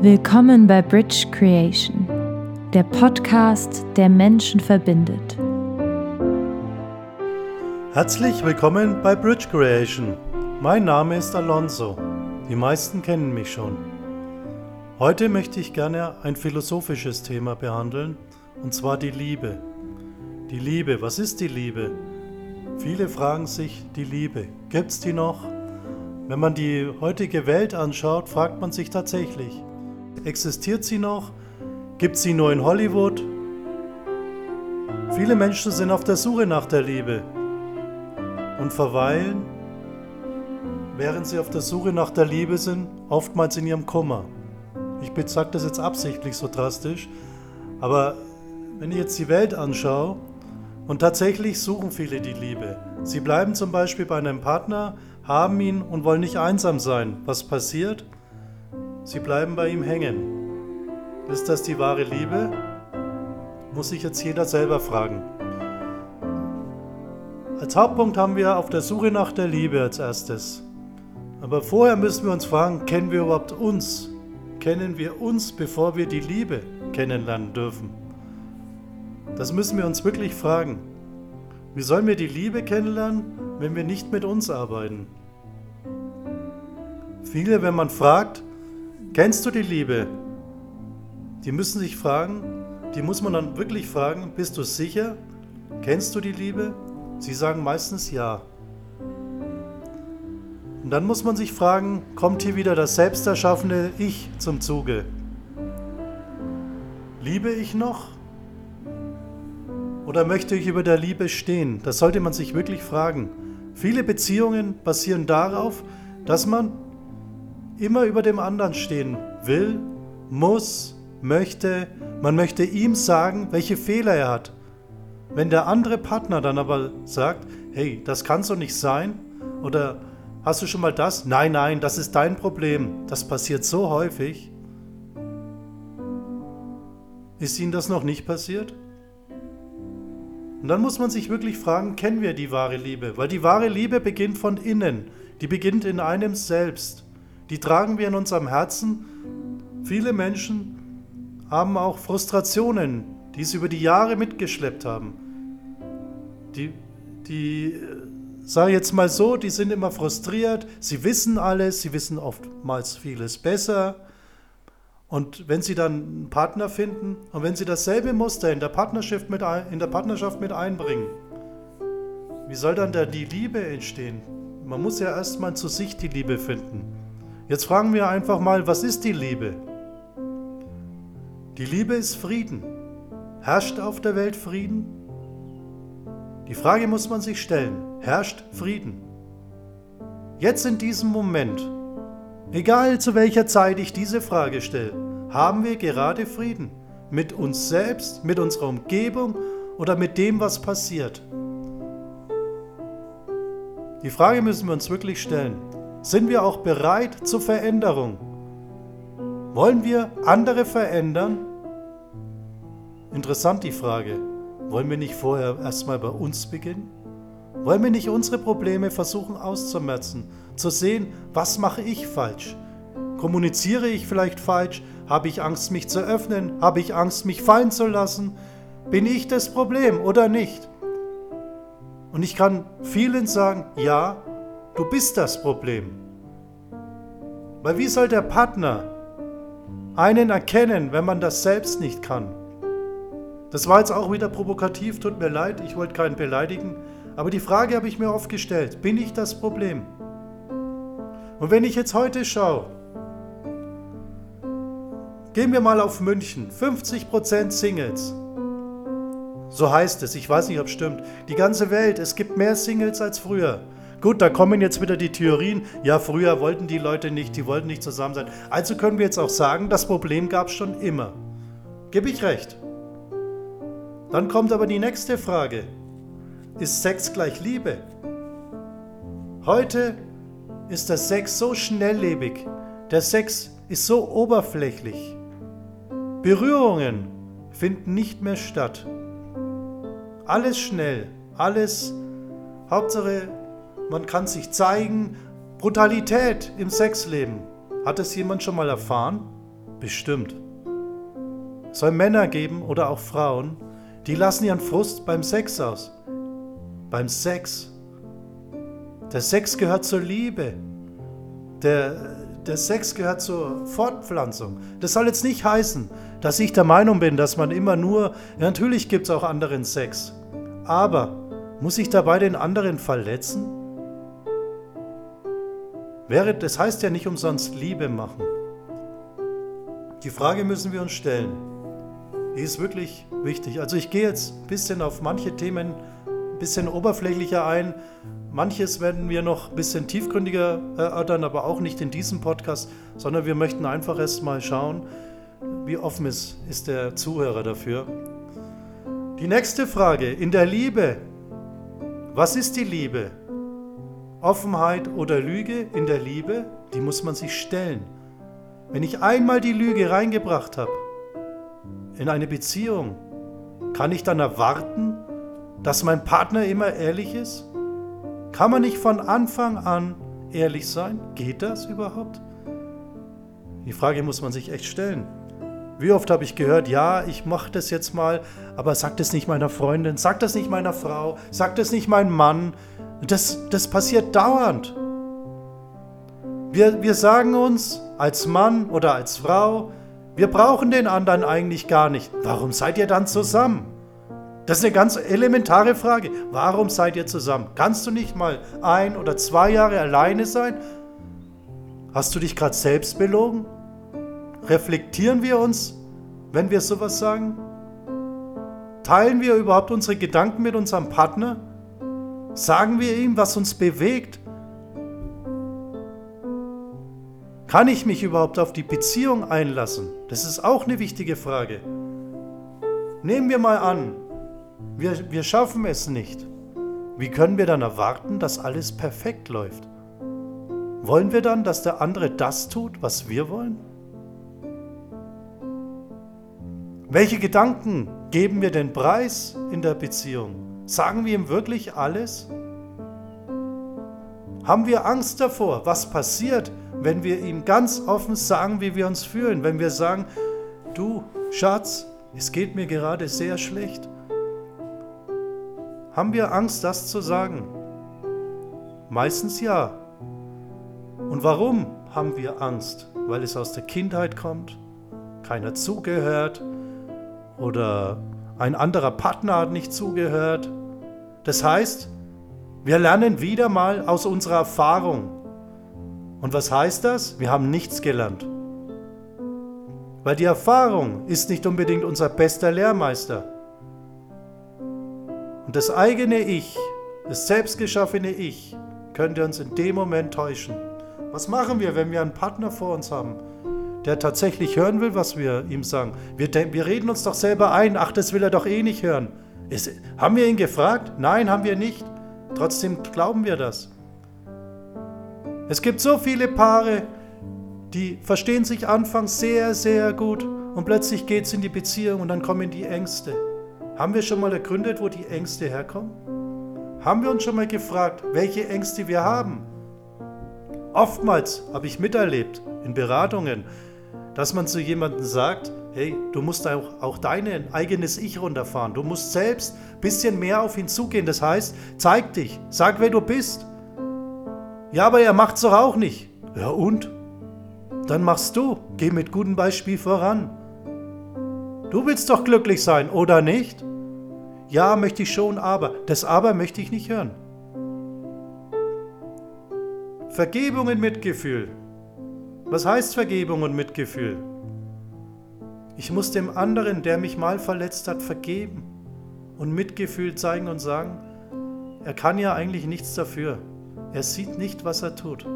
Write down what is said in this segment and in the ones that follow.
Willkommen bei Bridge Creation, der Podcast, der Menschen verbindet. Herzlich willkommen bei Bridge Creation. Mein Name ist Alonso. Die meisten kennen mich schon. Heute möchte ich gerne ein philosophisches Thema behandeln, und zwar die Liebe. Die Liebe, was ist die Liebe? Viele fragen sich, die Liebe, gibt es die noch? Wenn man die heutige Welt anschaut, fragt man sich tatsächlich, existiert sie noch? Gibt sie nur in Hollywood? Viele Menschen sind auf der Suche nach der Liebe und verweilen, während sie auf der Suche nach der Liebe sind, oftmals in ihrem Kummer. Ich sage das jetzt absichtlich so drastisch, aber wenn ich jetzt die Welt anschaue, und tatsächlich suchen viele die Liebe. Sie bleiben zum Beispiel bei einem Partner, haben ihn und wollen nicht einsam sein. Was passiert? Sie bleiben bei ihm hängen. Ist das die wahre Liebe? Muss sich jetzt jeder selber fragen. Als Hauptpunkt haben wir auf der Suche nach der Liebe als erstes. Aber vorher müssen wir uns fragen, kennen wir überhaupt uns? Kennen wir uns, bevor wir die Liebe kennenlernen dürfen? Das müssen wir uns wirklich fragen. Wie sollen wir die Liebe kennenlernen, wenn wir nicht mit uns arbeiten? Viele, wenn man fragt, kennst du die Liebe? Die müssen sich fragen, die muss man dann wirklich fragen, bist du sicher? Kennst du die Liebe? Sie sagen meistens ja. Und dann muss man sich fragen, kommt hier wieder das selbsterschaffene Ich zum Zuge? Liebe ich noch? Oder möchte ich über der Liebe stehen? Das sollte man sich wirklich fragen. Viele Beziehungen basieren darauf, dass man immer über dem anderen stehen will, muss, möchte. Man möchte ihm sagen, welche Fehler er hat. Wenn der andere Partner dann aber sagt, hey, das kann so nicht sein, oder hast du schon mal das? Nein, nein, das ist dein Problem. Das passiert so häufig. Ist Ihnen das noch nicht passiert? Und dann muss man sich wirklich fragen, kennen wir die wahre Liebe? Weil die wahre Liebe beginnt von innen, die beginnt in einem selbst. Die tragen wir in unserem Herzen. Viele Menschen haben auch Frustrationen, die sie über die Jahre mitgeschleppt haben. Die, die sage jetzt mal so, die sind immer frustriert, sie wissen alles, sie wissen oftmals vieles besser, und wenn Sie dann einen Partner finden und wenn Sie dasselbe Muster in der Partnerschaft mit, in der Partnerschaft mit einbringen, wie soll dann da die Liebe entstehen? Man muss ja erstmal zu sich die Liebe finden. Jetzt fragen wir einfach mal, was ist die Liebe? Die Liebe ist Frieden. Herrscht auf der Welt Frieden? Die Frage muss man sich stellen. Herrscht Frieden? Jetzt in diesem Moment, Egal zu welcher Zeit ich diese Frage stelle, haben wir gerade Frieden mit uns selbst, mit unserer Umgebung oder mit dem, was passiert. Die Frage müssen wir uns wirklich stellen. Sind wir auch bereit zur Veränderung? Wollen wir andere verändern? Interessant die Frage. Wollen wir nicht vorher erstmal bei uns beginnen? Wollen wir nicht unsere Probleme versuchen auszumerzen, zu sehen, was mache ich falsch? Kommuniziere ich vielleicht falsch? Habe ich Angst, mich zu öffnen? Habe ich Angst, mich fallen zu lassen? Bin ich das Problem oder nicht? Und ich kann vielen sagen, ja, du bist das Problem. Weil wie soll der Partner einen erkennen, wenn man das selbst nicht kann? Das war jetzt auch wieder provokativ, tut mir leid, ich wollte keinen beleidigen. Aber die Frage habe ich mir oft gestellt, bin ich das Problem? Und wenn ich jetzt heute schaue, gehen wir mal auf München, 50% Singles. So heißt es, ich weiß nicht, ob es stimmt. Die ganze Welt, es gibt mehr Singles als früher. Gut, da kommen jetzt wieder die Theorien, ja, früher wollten die Leute nicht, die wollten nicht zusammen sein. Also können wir jetzt auch sagen, das Problem gab es schon immer. Gebe ich recht. Dann kommt aber die nächste Frage. Ist Sex gleich Liebe? Heute ist der Sex so schnelllebig, der Sex ist so oberflächlich. Berührungen finden nicht mehr statt. Alles schnell, alles, Hauptsache, man kann sich zeigen. Brutalität im Sexleben. Hat es jemand schon mal erfahren? Bestimmt. Es soll Männer geben oder auch Frauen, die lassen ihren Frust beim Sex aus. Beim Sex. Der Sex gehört zur Liebe. Der, der Sex gehört zur Fortpflanzung. Das soll jetzt nicht heißen, dass ich der Meinung bin, dass man immer nur, natürlich gibt es auch anderen Sex. Aber muss ich dabei den anderen verletzen? Wäre, das heißt ja nicht umsonst Liebe machen. Die Frage müssen wir uns stellen. Die ist wirklich wichtig. Also ich gehe jetzt ein bisschen auf manche Themen ein bisschen oberflächlicher ein. Manches werden wir noch ein bisschen tiefgründiger erörtern, aber auch nicht in diesem Podcast, sondern wir möchten einfach erst mal schauen, wie offen ist, ist der Zuhörer dafür. Die nächste Frage, in der Liebe, was ist die Liebe? Offenheit oder Lüge in der Liebe, die muss man sich stellen. Wenn ich einmal die Lüge reingebracht habe in eine Beziehung, kann ich dann erwarten, dass mein Partner immer ehrlich ist? Kann man nicht von Anfang an ehrlich sein? Geht das überhaupt? Die Frage muss man sich echt stellen. Wie oft habe ich gehört, ja, ich mache das jetzt mal, aber sag das nicht meiner Freundin, sag das nicht meiner Frau, sag das nicht meinem Mann. Das, das passiert dauernd. Wir, wir sagen uns als Mann oder als Frau, wir brauchen den anderen eigentlich gar nicht. Warum seid ihr dann zusammen? Das ist eine ganz elementare Frage. Warum seid ihr zusammen? Kannst du nicht mal ein oder zwei Jahre alleine sein? Hast du dich gerade selbst belogen? Reflektieren wir uns, wenn wir sowas sagen? Teilen wir überhaupt unsere Gedanken mit unserem Partner? Sagen wir ihm, was uns bewegt? Kann ich mich überhaupt auf die Beziehung einlassen? Das ist auch eine wichtige Frage. Nehmen wir mal an, wir, wir schaffen es nicht. Wie können wir dann erwarten, dass alles perfekt läuft? Wollen wir dann, dass der andere das tut, was wir wollen? Welche Gedanken geben wir den Preis in der Beziehung? Sagen wir ihm wirklich alles? Haben wir Angst davor, was passiert, wenn wir ihm ganz offen sagen, wie wir uns fühlen, wenn wir sagen, du Schatz, es geht mir gerade sehr schlecht. Haben wir Angst, das zu sagen? Meistens ja. Und warum haben wir Angst? Weil es aus der Kindheit kommt, keiner zugehört oder ein anderer Partner hat nicht zugehört. Das heißt, wir lernen wieder mal aus unserer Erfahrung, und was heißt das? Wir haben nichts gelernt. Weil die Erfahrung ist nicht unbedingt unser bester Lehrmeister. Und das eigene Ich, das selbstgeschaffene Ich, könnte uns in dem Moment täuschen. Was machen wir, wenn wir einen Partner vor uns haben, der tatsächlich hören will, was wir ihm sagen? Wir, wir reden uns doch selber ein, ach, das will er doch eh nicht hören. Ist, haben wir ihn gefragt? Nein, haben wir nicht. Trotzdem glauben wir das. Es gibt so viele Paare, die verstehen sich anfangs sehr, sehr gut und plötzlich geht es in die Beziehung und dann kommen die Ängste. Haben wir schon mal ergründet, wo die Ängste herkommen? Haben wir uns schon mal gefragt, welche Ängste wir haben? Oftmals habe ich miterlebt in Beratungen, dass man zu jemandem sagt, hey, du musst auch, auch dein eigenes Ich runterfahren. Du musst selbst ein bisschen mehr auf ihn zugehen. Das heißt, zeig dich, sag, wer du bist. Ja, aber er macht's doch auch nicht. Ja und? Dann machst du. Geh mit gutem Beispiel voran. Du willst doch glücklich sein, oder nicht? Ja, möchte ich schon, aber. Das aber möchte ich nicht hören. Vergebung und Mitgefühl. Was heißt Vergebung und Mitgefühl? Ich muss dem anderen, der mich mal verletzt hat, vergeben und Mitgefühl zeigen und sagen, er kann ja eigentlich nichts dafür. Er sieht nicht, was er tut.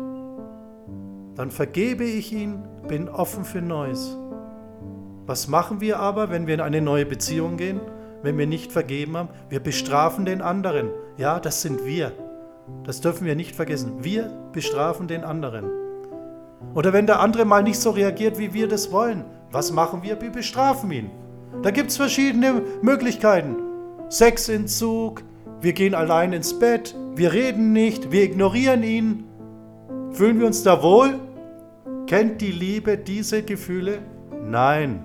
Dann vergebe ich ihn, bin offen für Neues. Was machen wir aber, wenn wir in eine neue Beziehung gehen, wenn wir nicht vergeben haben? Wir bestrafen den anderen. Ja, das sind wir. Das dürfen wir nicht vergessen. Wir bestrafen den anderen. Oder wenn der andere mal nicht so reagiert, wie wir das wollen, was machen wir? Wir bestrafen ihn. Da gibt es verschiedene Möglichkeiten. Sexentzug, wir gehen allein ins Bett, wir reden nicht, wir ignorieren ihn. Fühlen wir uns da wohl? Kennt die Liebe diese Gefühle? Nein,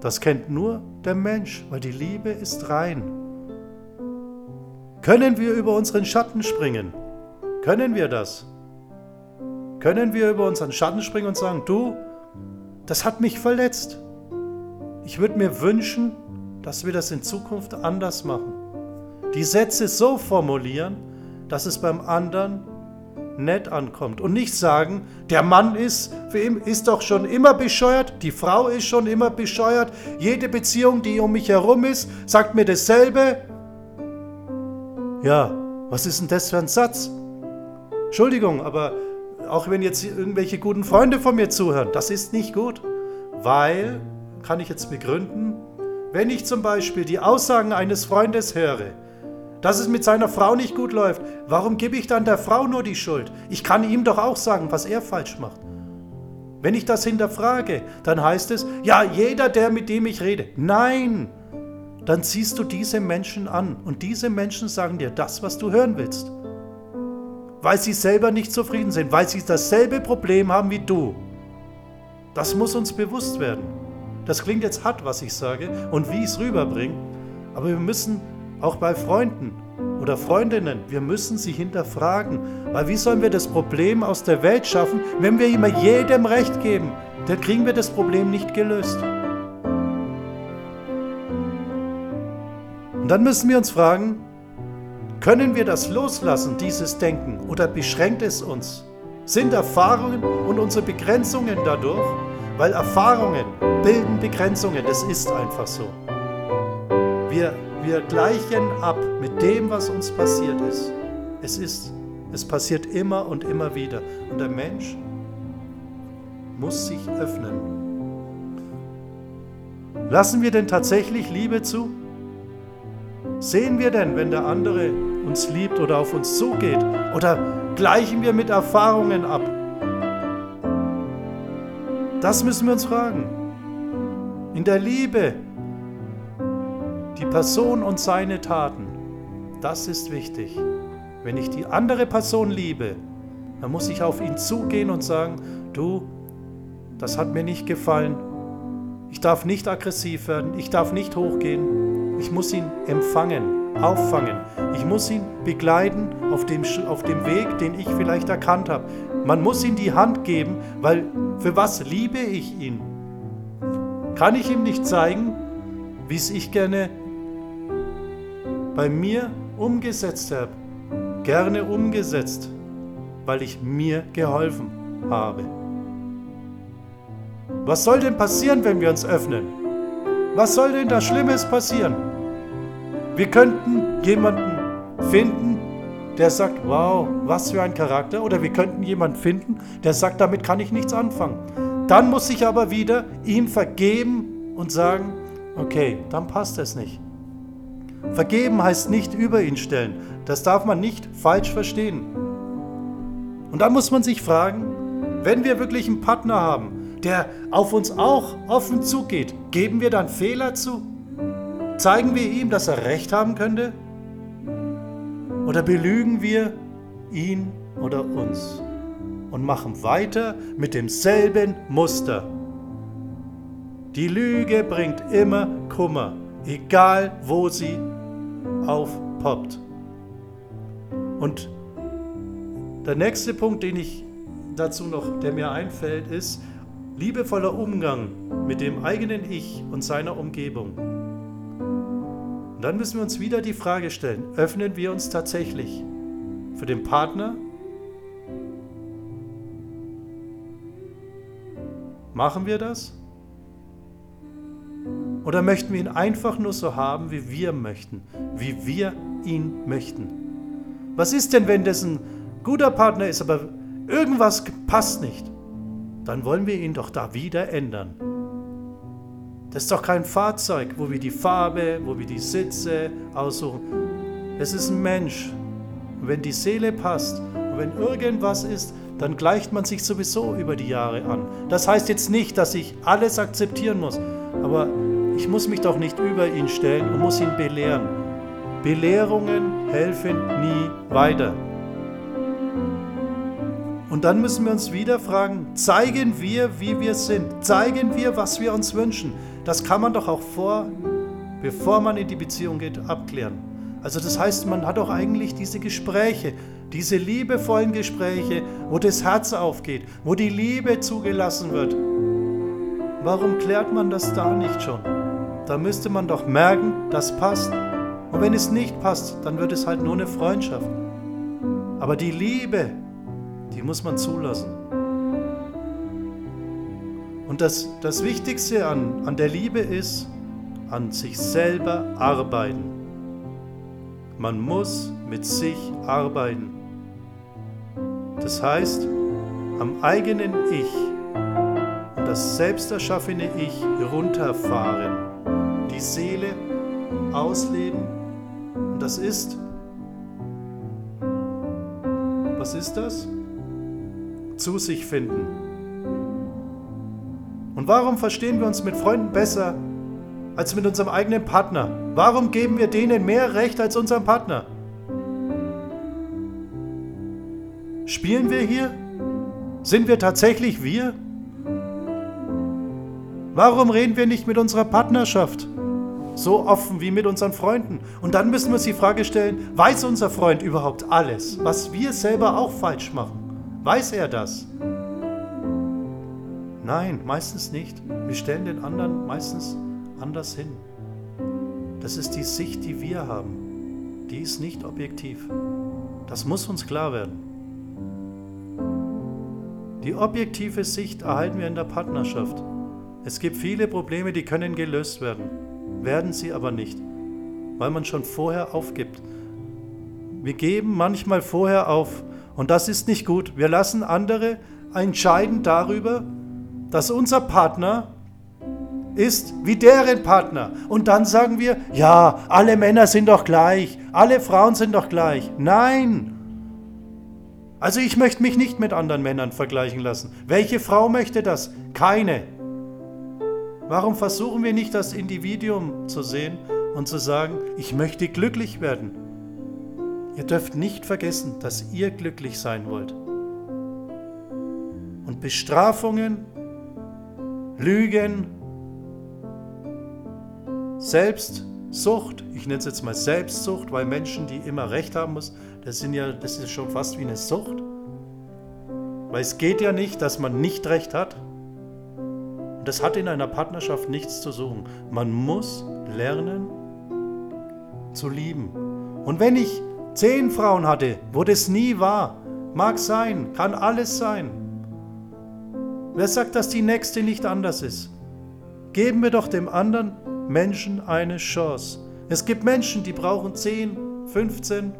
das kennt nur der Mensch, weil die Liebe ist rein. Können wir über unseren Schatten springen? Können wir das? Können wir über unseren Schatten springen und sagen, du, das hat mich verletzt. Ich würde mir wünschen, dass wir das in Zukunft anders machen. Die Sätze so formulieren, dass es beim anderen nett ankommt und nicht sagen, der Mann ist, für ihn ist doch schon immer bescheuert, die Frau ist schon immer bescheuert, jede Beziehung, die um mich herum ist, sagt mir dasselbe. Ja, was ist denn das für ein Satz? Entschuldigung, aber auch wenn jetzt irgendwelche guten Freunde von mir zuhören, das ist nicht gut, weil, kann ich jetzt begründen, wenn ich zum Beispiel die Aussagen eines Freundes höre, dass es mit seiner Frau nicht gut läuft, warum gebe ich dann der Frau nur die Schuld? Ich kann ihm doch auch sagen, was er falsch macht. Wenn ich das hinterfrage, dann heißt es, ja, jeder, der mit dem ich rede. Nein, dann ziehst du diese Menschen an und diese Menschen sagen dir das, was du hören willst. Weil sie selber nicht zufrieden sind, weil sie dasselbe Problem haben wie du. Das muss uns bewusst werden. Das klingt jetzt hart, was ich sage und wie ich es rüberbringe, aber wir müssen auch bei Freunden oder Freundinnen, wir müssen sie hinterfragen. Weil wie sollen wir das Problem aus der Welt schaffen, wenn wir immer jedem Recht geben? Dann kriegen wir das Problem nicht gelöst. Und dann müssen wir uns fragen, können wir das loslassen, dieses Denken, oder beschränkt es uns? Sind Erfahrungen und unsere Begrenzungen dadurch? Weil Erfahrungen bilden Begrenzungen, das ist einfach so. Wir wir gleichen ab mit dem, was uns passiert ist. Es ist, es passiert immer und immer wieder. Und der Mensch muss sich öffnen. Lassen wir denn tatsächlich Liebe zu? Sehen wir denn, wenn der andere uns liebt oder auf uns zugeht? Oder gleichen wir mit Erfahrungen ab? Das müssen wir uns fragen. In der Liebe die Person und seine Taten, das ist wichtig. Wenn ich die andere Person liebe, dann muss ich auf ihn zugehen und sagen, du, das hat mir nicht gefallen. Ich darf nicht aggressiv werden, ich darf nicht hochgehen. Ich muss ihn empfangen, auffangen. Ich muss ihn begleiten auf dem, auf dem Weg, den ich vielleicht erkannt habe. Man muss ihm die Hand geben, weil für was liebe ich ihn? Kann ich ihm nicht zeigen, wie es ich gerne bei mir umgesetzt habe. Gerne umgesetzt, weil ich mir geholfen habe. Was soll denn passieren, wenn wir uns öffnen? Was soll denn da Schlimmes passieren? Wir könnten jemanden finden, der sagt, wow, was für ein Charakter. Oder wir könnten jemanden finden, der sagt, damit kann ich nichts anfangen. Dann muss ich aber wieder ihm vergeben und sagen, okay, dann passt es nicht. Vergeben heißt nicht über ihn stellen. Das darf man nicht falsch verstehen. Und dann muss man sich fragen, wenn wir wirklich einen Partner haben, der auf uns auch offen zugeht, geben wir dann Fehler zu? Zeigen wir ihm, dass er recht haben könnte? Oder belügen wir ihn oder uns und machen weiter mit demselben Muster? Die Lüge bringt immer Kummer egal wo sie aufpoppt. Und der nächste Punkt, den ich dazu noch, der mir einfällt, ist liebevoller Umgang mit dem eigenen Ich und seiner Umgebung. Und dann müssen wir uns wieder die Frage stellen, öffnen wir uns tatsächlich für den Partner? Machen wir das? Oder möchten wir ihn einfach nur so haben, wie wir möchten, wie wir ihn möchten? Was ist denn, wenn das ein guter Partner ist, aber irgendwas passt nicht? Dann wollen wir ihn doch da wieder ändern. Das ist doch kein Fahrzeug, wo wir die Farbe, wo wir die Sitze aussuchen. Es ist ein Mensch. Und wenn die Seele passt und wenn irgendwas ist, dann gleicht man sich sowieso über die Jahre an. Das heißt jetzt nicht, dass ich alles akzeptieren muss, aber ich muss mich doch nicht über ihn stellen und muss ihn belehren. Belehrungen helfen nie weiter. Und dann müssen wir uns wieder fragen, zeigen wir, wie wir sind? Zeigen wir, was wir uns wünschen? Das kann man doch auch vor, bevor man in die Beziehung geht, abklären. Also das heißt, man hat auch eigentlich diese Gespräche, diese liebevollen Gespräche, wo das Herz aufgeht, wo die Liebe zugelassen wird. Warum klärt man das da nicht schon? Da müsste man doch merken, das passt. Und wenn es nicht passt, dann wird es halt nur eine Freundschaft. Aber die Liebe, die muss man zulassen. Und das, das Wichtigste an, an der Liebe ist, an sich selber arbeiten. Man muss mit sich arbeiten. Das heißt, am eigenen Ich und das selbst erschaffene Ich runterfahren, die Seele ausleben. Und das ist, was ist das? zu sich finden. Warum verstehen wir uns mit Freunden besser als mit unserem eigenen Partner? Warum geben wir denen mehr Recht als unserem Partner? Spielen wir hier? Sind wir tatsächlich wir? Warum reden wir nicht mit unserer Partnerschaft so offen wie mit unseren Freunden? Und dann müssen wir uns die Frage stellen, weiß unser Freund überhaupt alles, was wir selber auch falsch machen? Weiß er das? Nein, meistens nicht. Wir stellen den anderen meistens anders hin. Das ist die Sicht, die wir haben. Die ist nicht objektiv. Das muss uns klar werden. Die objektive Sicht erhalten wir in der Partnerschaft. Es gibt viele Probleme, die können gelöst werden, werden sie aber nicht, weil man schon vorher aufgibt. Wir geben manchmal vorher auf, und das ist nicht gut. Wir lassen andere entscheiden darüber, dass unser Partner ist wie deren Partner. Und dann sagen wir, ja, alle Männer sind doch gleich, alle Frauen sind doch gleich. Nein. Also ich möchte mich nicht mit anderen Männern vergleichen lassen. Welche Frau möchte das? Keine. Warum versuchen wir nicht das Individuum zu sehen und zu sagen, ich möchte glücklich werden? Ihr dürft nicht vergessen, dass ihr glücklich sein wollt. Und Bestrafungen, Lügen, Selbstsucht, ich nenne es jetzt mal Selbstsucht, weil Menschen, die immer Recht haben müssen, das, sind ja, das ist schon fast wie eine Sucht. Weil es geht ja nicht, dass man nicht Recht hat. Und das hat in einer Partnerschaft nichts zu suchen. Man muss lernen zu lieben. Und wenn ich zehn Frauen hatte, wo das nie war. Mag sein, kann alles sein. Wer sagt, dass die nächste nicht anders ist? Geben wir doch dem anderen Menschen eine Chance. Es gibt Menschen, die brauchen 10, 15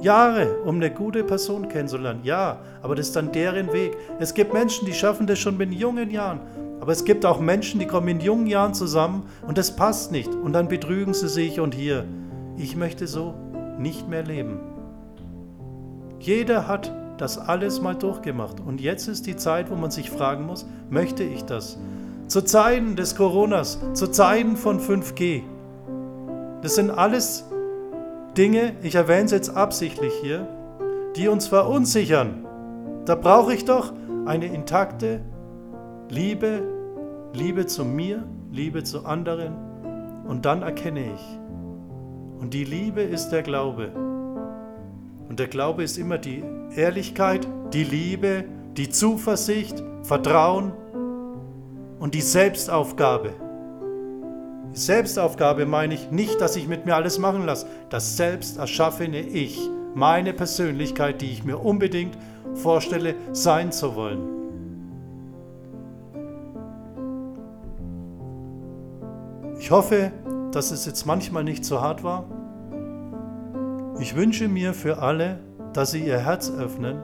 Jahre, um eine gute Person kennenzulernen. Ja, aber das ist dann deren Weg. Es gibt Menschen, die schaffen das schon mit jungen Jahren. Aber es gibt auch Menschen, die kommen in jungen Jahren zusammen und das passt nicht. Und dann betrügen sie sich und hier. Ich möchte so nicht mehr leben. Jeder hat das alles mal durchgemacht und jetzt ist die Zeit, wo man sich fragen muss, möchte ich das? Zu Zeiten des Coronas, zu Zeiten von 5G. Das sind alles Dinge, ich erwähne es jetzt absichtlich hier, die uns verunsichern. Da brauche ich doch eine intakte Liebe, Liebe zu mir, Liebe zu anderen und dann erkenne ich, und die Liebe ist der Glaube. Und der Glaube ist immer die Ehrlichkeit, die Liebe, die Zuversicht, Vertrauen und die Selbstaufgabe. Die Selbstaufgabe meine ich nicht, dass ich mit mir alles machen lasse. Das selbst erschaffene Ich, meine Persönlichkeit, die ich mir unbedingt vorstelle, sein zu wollen. Ich hoffe, dass es jetzt manchmal nicht so hart war. Ich wünsche mir für alle, dass sie ihr Herz öffnen,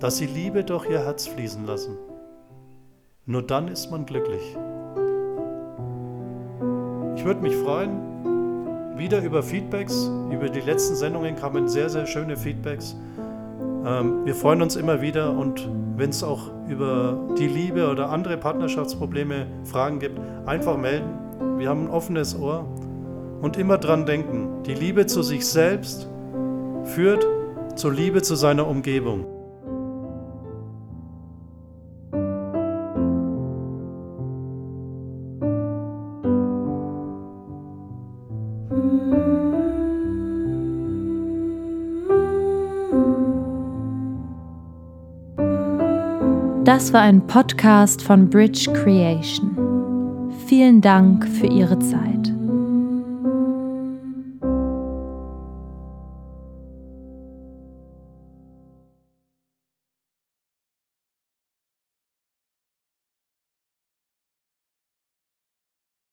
dass sie Liebe durch ihr Herz fließen lassen. Nur dann ist man glücklich. Ich würde mich freuen, wieder über Feedbacks. Über die letzten Sendungen kamen sehr, sehr schöne Feedbacks. Ähm, wir freuen uns immer wieder und wenn es auch über die Liebe oder andere Partnerschaftsprobleme Fragen gibt, einfach melden. Wir haben ein offenes Ohr und immer dran denken, die Liebe zu sich selbst führt zur Liebe zu seiner Umgebung. Das war ein Podcast von Bridge Creation. Vielen Dank für Ihre Zeit.